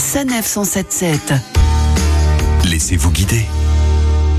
Sanef 177. Laissez-vous guider.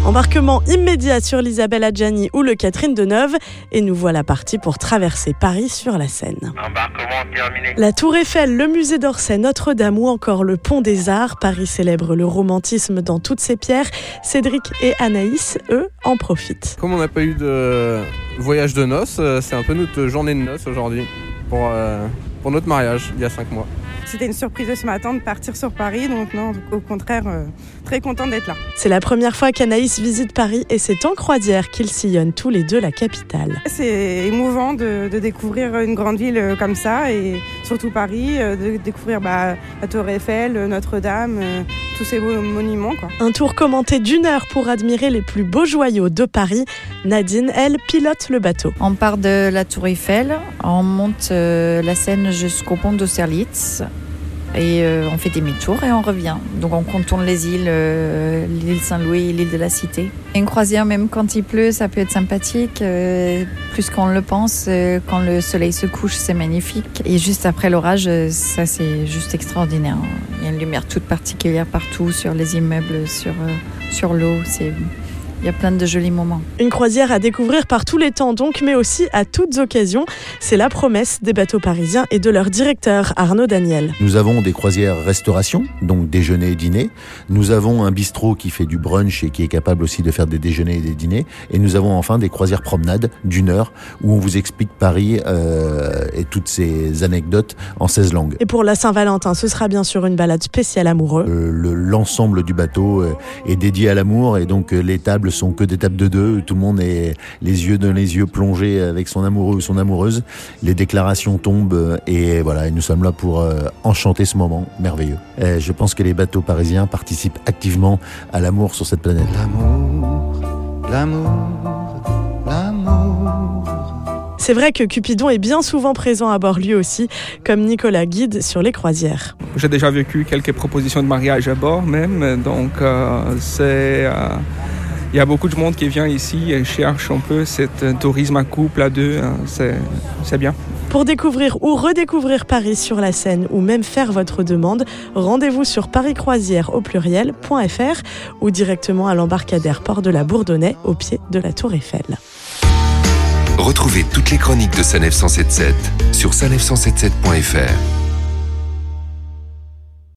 Embarquement immédiat sur l'Isabelle Adjani ou le Catherine Deneuve et nous voilà partis pour traverser Paris sur la Seine. Embarquement terminé. La Tour Eiffel, le musée d'Orsay, Notre-Dame ou encore le Pont des Arts, Paris célèbre le romantisme dans toutes ses pierres. Cédric et Anaïs, eux, en profitent. Comme on n'a pas eu de voyage de noces, euh, c'est un peu notre journée de noces aujourd'hui pour, euh, pour notre mariage il y a cinq mois. C'était une surprise de ce matin de partir sur Paris, donc non, au contraire, euh, très content d'être là. C'est la première fois qu'Anaïs visite Paris et c'est en croisière qu'ils sillonnent tous les deux la capitale. C'est émouvant de, de découvrir une grande ville euh, comme ça et surtout Paris, euh, de découvrir bah, la Tour Eiffel, Notre-Dame, euh, tous ces beaux monuments. Quoi. Un tour commenté d'une heure pour admirer les plus beaux joyaux de Paris. Nadine, elle, pilote le bateau. On part de la Tour Eiffel, on monte euh, la Seine jusqu'au pont d'Austerlitz et euh, on fait demi-tour et on revient. Donc on contourne les îles, euh, l'île Saint-Louis, l'île de la Cité. Une croisière, même quand il pleut, ça peut être sympathique, euh, plus qu'on le pense. quand le soleil se couche, c'est magnifique. Et juste après l'orage, ça c'est juste extraordinaire. Il y a une lumière toute particulière partout, sur les immeubles, sur, sur l'eau. Il y a plein de jolis moments. Une croisière à découvrir par tous les temps donc, mais aussi à toutes occasions. C'est la promesse des bateaux parisiens et de leur directeur Arnaud Daniel. Nous avons des croisières restauration, donc déjeuner et dîner. Nous avons un bistrot qui fait du brunch et qui est capable aussi de faire des déjeuners et des dîners. Et nous avons enfin des croisières promenades d'une heure où on vous explique Paris euh, et toutes ces anecdotes en 16 langues. Et pour la Saint-Valentin, ce sera bien sûr une balade spéciale amoureux. Euh, le- L'ensemble du bateau euh, est dédié à l'amour et donc les tables sont que des tables de deux. Tout le monde est les yeux dans les yeux plongés avec son amoureux ou son amoureuse. Les déclarations tombent et voilà. Et nous sommes là pour euh, enchanter ce moment merveilleux. Et je pense que les bateaux parisiens participent activement à l'amour sur cette planète. L'amour, l'amour, l'amour. C'est vrai que Cupidon est bien souvent présent à bord lui aussi, comme Nicolas Guide sur les croisières. J'ai déjà vécu quelques propositions de mariage à bord même, donc euh, c'est... euh, il y a beaucoup de monde qui vient ici et cherche un peu cet euh, tourisme à couple à deux, hein, c'est c'est bien. Pour découvrir ou redécouvrir Paris sur la Seine ou même faire votre demande, rendez-vous sur pariscroisière au pluriel.fr ou directement à l'embarcadère Port de la Bourdonnais au pied de la Tour Eiffel. Retrouvez toutes les chroniques de Sanef 177 sur sanef177.fr.